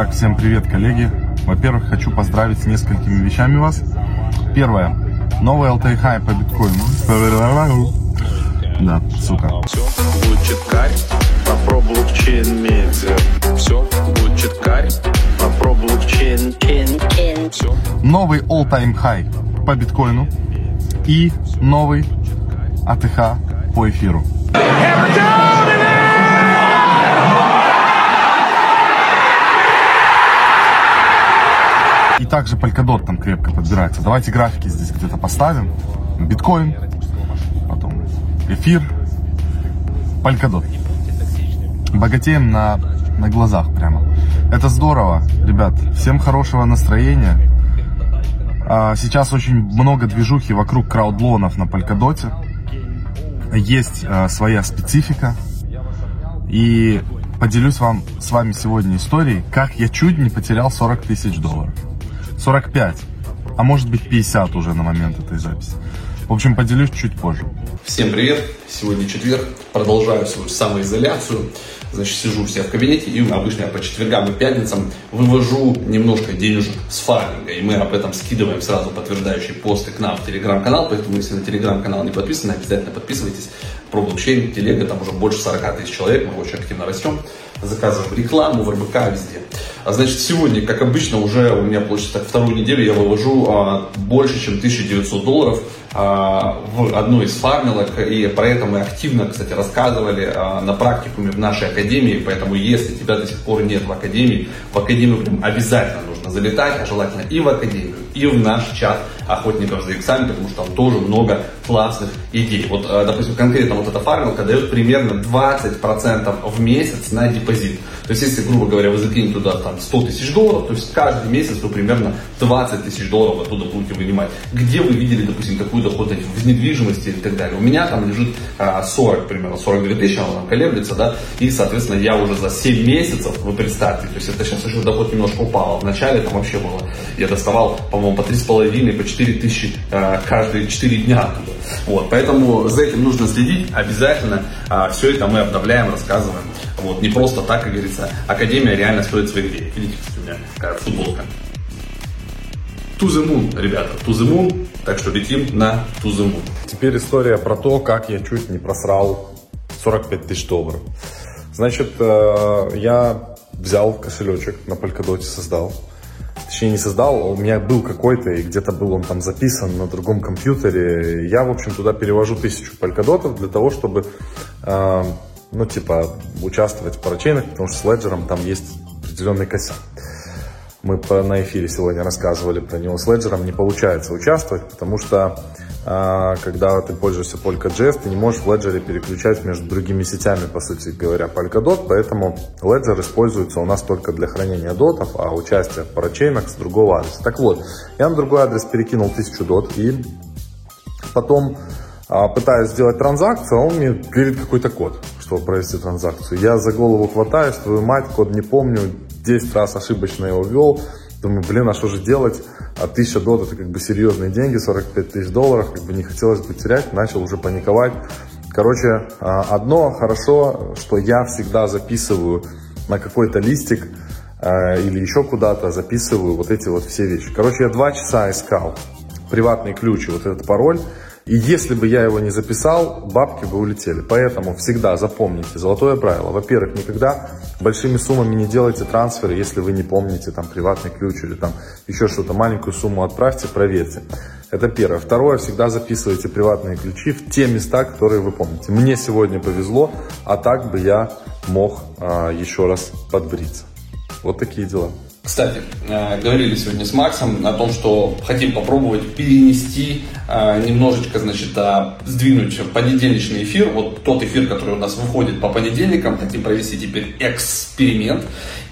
Так, всем привет, коллеги. Во-первых, хочу поздравить с несколькими вещами вас. Первое. Новый LTI High по биткоину. Да, сука. Все будет читкарь, про блокчейн медиа. Все будет читкарь, про блокчейн. Все. Новый all-time high по биткоину. И новый АТХ по эфиру. И также Polkadot там крепко подбирается. Давайте графики здесь где-то поставим. Биткоин, потом эфир, Polkadot. Богатеем на, на глазах прямо. Это здорово, ребят. Всем хорошего настроения. А, Сейчас очень много движухи вокруг краудлонов на Polkadot. Есть а, своя специфика. И поделюсь вам с вами сегодня историей, как я чуть не потерял 40 тысяч долларов. 45, а может быть 50 уже на момент этой записи. В общем, поделюсь чуть позже. Всем привет! Сегодня четверг. Продолжаю свою самоизоляцию. Значит, сижу себя в кабинете и обычно я по четвергам и пятницам вывожу немножко денежек с фарминга. И мы об этом скидываем сразу подтверждающие посты к нам в телеграм-канал. Поэтому, если на телеграм-канал не подписаны, обязательно подписывайтесь. Про блокчейн, телега, там уже больше 40 тысяч человек. Мы очень активно растем. Заказываем рекламу в РБК везде. А значит, сегодня, как обычно, уже у меня получится так, вторую неделю я вывожу а, больше, чем 1900 долларов в одну из фармилок. И про это мы активно, кстати, рассказывали а, на практикуме в нашей академии. Поэтому, если тебя до сих пор нет в академии, в академию прям обязательно нужно залетать, а желательно и в академию, и в наш чат охотников за иксами, потому что там тоже много классных идей. Вот, а, допустим, конкретно вот эта фармилка дает примерно 20% в месяц на депозит. То есть, если, грубо говоря, вы закинете туда там 100 тысяч долларов, то есть каждый месяц вы примерно 20 тысяч долларов оттуда будете вынимать. Где вы видели, допустим, такую доходность в недвижимости и так далее? У меня там лежит а, 40, примерно, 42 тысячи, она там колеблется, да, и, соответственно, я уже за 7 месяцев, вы представьте, то есть это сейчас еще доход немножко упал, в начале там вообще было, я доставал, по-моему, по 3,5, по 4 тысячи а, каждые 4 дня оттуда. Вот, поэтому за этим нужно следить, обязательно а, все это мы обновляем, рассказываем. Вот, не просто так, как говорится, Академия реально стоит своих денег. Видите, у меня футболка. To the moon, ребята, to the moon, так что летим на moon. Теперь история про то, как я чуть не просрал 45 тысяч долларов. Значит, э, я взял кошелечек на Polkadot создал. Точнее, не создал, у меня был какой-то, и где-то был он там записан на другом компьютере. Я, в общем, туда перевожу тысячу полькодотов для того, чтобы, э, ну, типа, участвовать в парачейнах, потому что с Ledger там есть определенный косяк. Мы по, на эфире сегодня рассказывали про него. С Ledger не получается участвовать, потому что а, когда ты пользуешься Polka.js, ты не можешь в Ledger переключать между другими сетями, по сути говоря, Polkadot, поэтому Ledger используется у нас только для хранения дотов, а участие в парачейнах с другого адреса. Так вот, я на другой адрес перекинул 1000 дот и потом а, пытаюсь сделать транзакцию, а он мне говорит какой-то код, чтобы провести транзакцию. Я за голову хватаюсь, твою мать, код не помню, 10 раз ошибочно его ввел. Думаю, блин, а что же делать? А 1000 дот это как бы серьезные деньги, 45 тысяч долларов, как бы не хотелось бы терять, начал уже паниковать. Короче, а, одно хорошо, что я всегда записываю на какой-то листик а, или еще куда-то записываю вот эти вот все вещи. Короче, я два часа искал приватный ключ и вот этот пароль. И если бы я его не записал, бабки бы улетели. Поэтому всегда запомните золотое правило. Во-первых, никогда большими суммами не делайте трансферы, если вы не помните там приватный ключ или там еще что-то. Маленькую сумму отправьте, проверьте. Это первое. Второе, всегда записывайте приватные ключи в те места, которые вы помните. Мне сегодня повезло, а так бы я мог а, еще раз подбриться. Вот такие дела. Кстати, э, говорили сегодня с Максом о том, что хотим попробовать перенести э, немножечко, значит, сдвинуть понедельничный эфир. Вот тот эфир, который у нас выходит по понедельникам, хотим провести теперь эксперимент.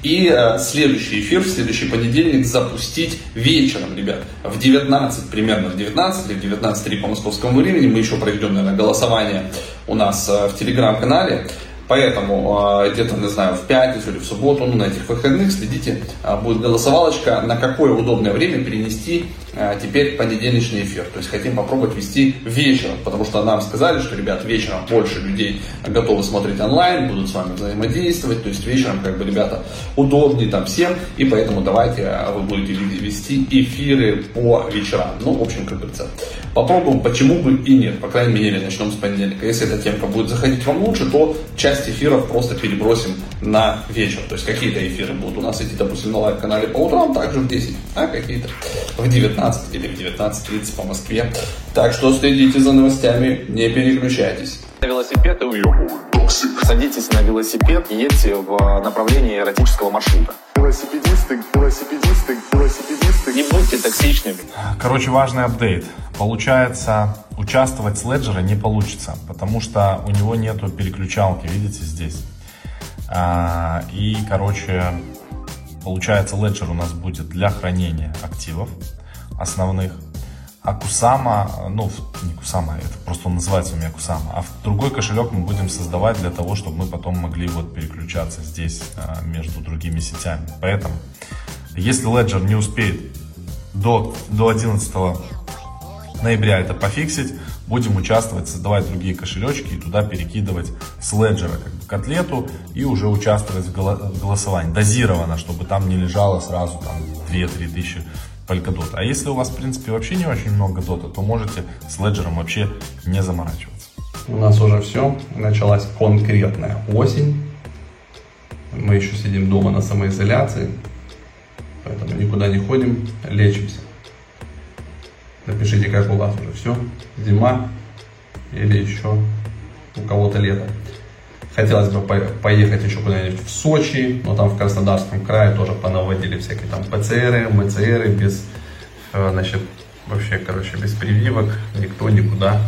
И э, следующий эфир, в следующий понедельник запустить вечером, ребят, в 19, примерно в 19 или в 19.3 по московскому времени. Мы еще проведем, наверное, голосование у нас в телеграм-канале Поэтому э, где-то, не знаю, в пятницу или в субботу, ну, на этих выходных следите, э, будет голосовалочка, на какое удобное время перенести э, теперь понедельничный эфир. То есть хотим попробовать вести вечером, потому что нам сказали, что, ребят, вечером больше людей готовы смотреть онлайн, будут с вами взаимодействовать, то есть вечером, как бы, ребята, удобнее там всем, и поэтому давайте вы будете вести эфиры по вечерам. Ну, в общем, как говорится, попробуем, почему бы и нет, по крайней мере, начнем с понедельника. Если эта темка будет заходить вам лучше, то часть эфиров просто перебросим на вечер. То есть какие-то эфиры будут у нас идти, допустим, на live-канале по утрам, также в 10, а какие-то в 19 или в 19.30 по Москве. Так что следите за новостями, не переключайтесь. На велосипед и Садитесь на велосипед и едьте в направлении эротического маршрута. Велосипедисты, велосипедисты, велосипедисты. Не будьте токсичными. Короче, важный апдейт. Получается, участвовать с Ledger не получится, потому что у него нету переключалки, видите, здесь. А, и, короче, получается, Ledger у нас будет для хранения активов основных. А Кусама, ну, не Кусама, это просто он называется у меня Кусама, а другой кошелек мы будем создавать для того, чтобы мы потом могли вот переключаться здесь а, между другими сетями. Поэтому, если Ledger не успеет до, до 11 ноября это пофиксить, будем участвовать, создавать другие кошелечки и туда перекидывать с леджера как бы, котлету и уже участвовать в, голосовании. Дозированно, чтобы там не лежало сразу там 2-3 тысячи Polkadot. А если у вас, в принципе, вообще не очень много дота, то можете с леджером вообще не заморачиваться. У нас уже все, началась конкретная осень. Мы еще сидим дома на самоизоляции, поэтому никуда не ходим, лечимся. Напишите, как у вас уже все, зима или еще у кого-то лето. Хотелось бы поехать еще куда-нибудь в Сочи, но там в Краснодарском крае тоже понаводили всякие там ПЦРы, МЦРы, без, э, значит, вообще, короче, без прививок, никто никуда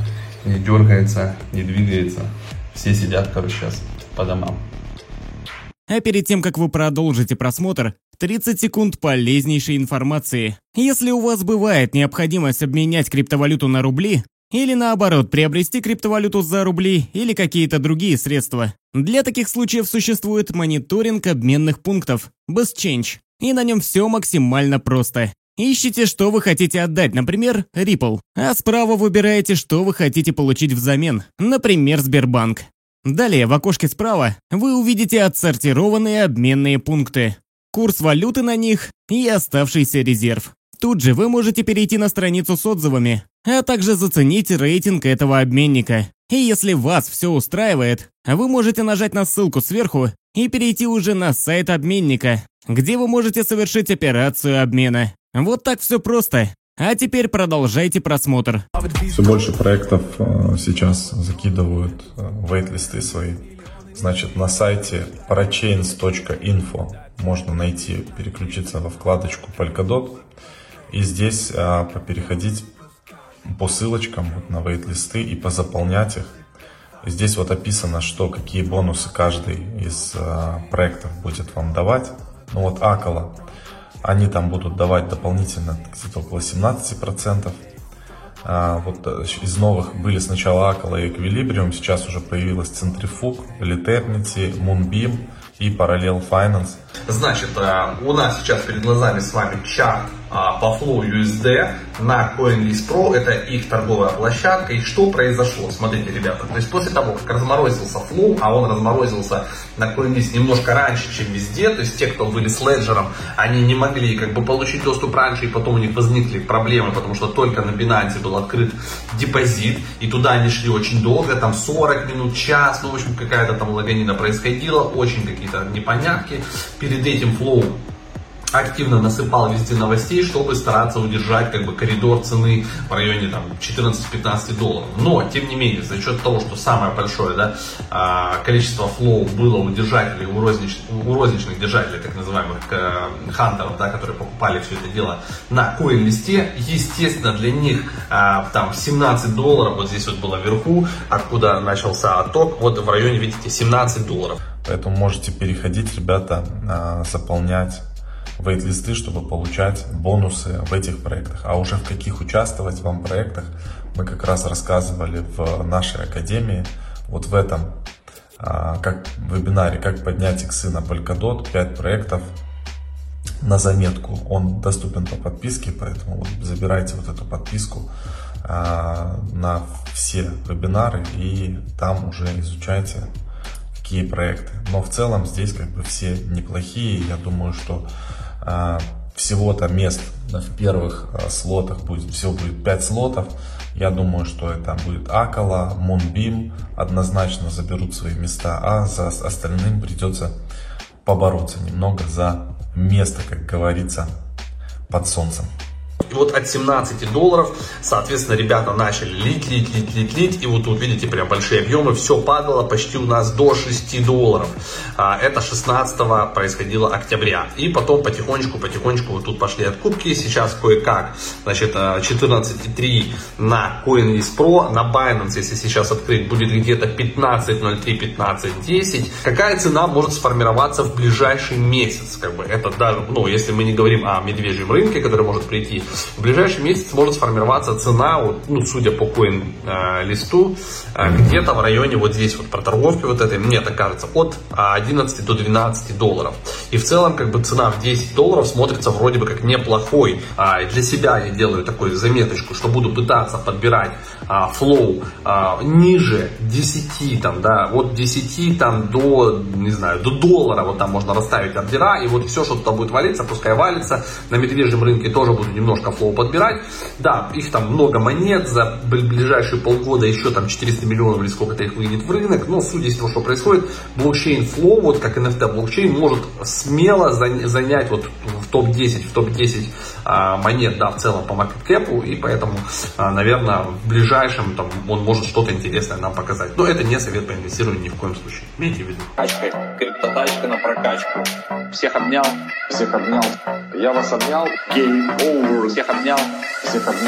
не дергается, не двигается. Все сидят, короче, сейчас по домам. А перед тем, как вы продолжите просмотр, 30 секунд полезнейшей информации. Если у вас бывает необходимость обменять криптовалюту на рубли, или наоборот, приобрести криптовалюту за рубли или какие-то другие средства. Для таких случаев существует мониторинг обменных пунктов, BestChange, и на нем все максимально просто. Ищите, что вы хотите отдать, например, Ripple, а справа выбираете, что вы хотите получить взамен, например, Сбербанк. Далее в окошке справа вы увидите отсортированные обменные пункты курс валюты на них и оставшийся резерв. Тут же вы можете перейти на страницу с отзывами, а также заценить рейтинг этого обменника. И если вас все устраивает, вы можете нажать на ссылку сверху и перейти уже на сайт обменника, где вы можете совершить операцию обмена. Вот так все просто. А теперь продолжайте просмотр. Все больше проектов э, сейчас закидывают э, вейтлисты свои. Значит, на сайте parachains.info можно найти, переключиться во вкладочку Polkadot и здесь а, переходить по ссылочкам вот, на вейт-листы и позаполнять их. Здесь вот описано, что какие бонусы каждый из а, проектов будет вам давать. Ну вот Акала, они там будут давать дополнительно где-то около 17%. А, вот э, из новых были сначала Акала и Equilibrium, сейчас уже появилась Centrifug, Liternity, Moonbeam и Parallel Finance. Значит, э, у нас сейчас перед глазами с вами чарт а, по Flow USD на CoinList Pro. Это их торговая площадка. И что произошло? Смотрите, ребята. То есть после того, как разморозился Flow, а он разморозился на CoinList немножко раньше, чем везде, то есть те, кто были с Ledger, они не могли как бы получить доступ раньше, и потом у них возникли проблемы, потому что только на Binance был открыт депозит, и туда они шли очень долго, там 40 минут, час, ну, в общем, какая-то там лаганина происходила, очень какие-то непонятки. Перед этим Flow активно насыпал везде новостей, чтобы стараться удержать как бы коридор цены в районе там 14-15 долларов. Но, тем не менее, за счет того, что самое большое да, а, количество флоу было у держателей, у розничных, у розничных держателей, так называемых хантеров, да, которые покупали все это дело на коин-листе, естественно, для них а, там 17 долларов, вот здесь вот было вверху, откуда начался отток, вот в районе, видите, 17 долларов. Поэтому можете переходить, ребята, а, заполнять вейт-листы, чтобы получать бонусы в этих проектах. А уже в каких участвовать вам проектах мы как раз рассказывали в нашей академии. Вот в этом а, как вебинаре «Как поднять иксы на Polkadot», 5 проектов на заметку. Он доступен по подписке, поэтому вот забирайте вот эту подписку а, на все вебинары и там уже изучайте какие проекты. Но в целом здесь как бы все неплохие. Я думаю, что всего-то мест в первых а, слотах будет, всего будет 5 слотов. Я думаю, что это будет Акала, Монбим однозначно заберут свои места, а за остальным придется побороться немного за место, как говорится, под солнцем. И вот от 17 долларов, соответственно, ребята начали лить, лить, лить, лить, лить. И вот тут видите, прям большие объемы. Все падало почти у нас до 6 долларов. А, это 16 происходило октября. И потом потихонечку, потихонечку вот тут пошли откупки. Сейчас кое-как, значит, 14,3 а, на CoinList Pro. На Binance, если сейчас открыть, будет где-то 15.03, 15.10. Какая цена может сформироваться в ближайший месяц? Как бы это даже, ну, если мы не говорим о медвежьем рынке, который может прийти в ближайший месяц может сформироваться цена, вот, ну, судя по коин э, листу, э, где-то в районе вот здесь вот проторговки вот этой, мне так кажется, от 11 до 12 долларов. И в целом, как бы цена в 10 долларов смотрится вроде бы как неплохой. А, для себя я делаю такую заметочку, что буду пытаться подбирать а, флоу а, ниже 10, там, да, от 10 там до, не знаю, до доллара, вот там можно расставить ордера, и вот все, что туда будет валиться, пускай валится. На медвежьем рынке тоже буду немножко немножко Flow подбирать. Да, их там много монет, за ближайшие полгода еще там 400 миллионов или сколько-то их выйдет в рынок, но судя из того, что происходит, блокчейн Flow, вот как NFT блокчейн, может смело занять вот в топ-10, в топ-10 а, монет, да, в целом по market cap у, и поэтому, а, наверное, в ближайшем там он может что-то интересное нам показать. Но это не совет по инвестированию ни в коем случае. Имейте в виду. Тачка, криптотачка на прокачку. Всех обнял. Всех обнял. Я вас обнял. Game over. Всех обнял. Всех обнял.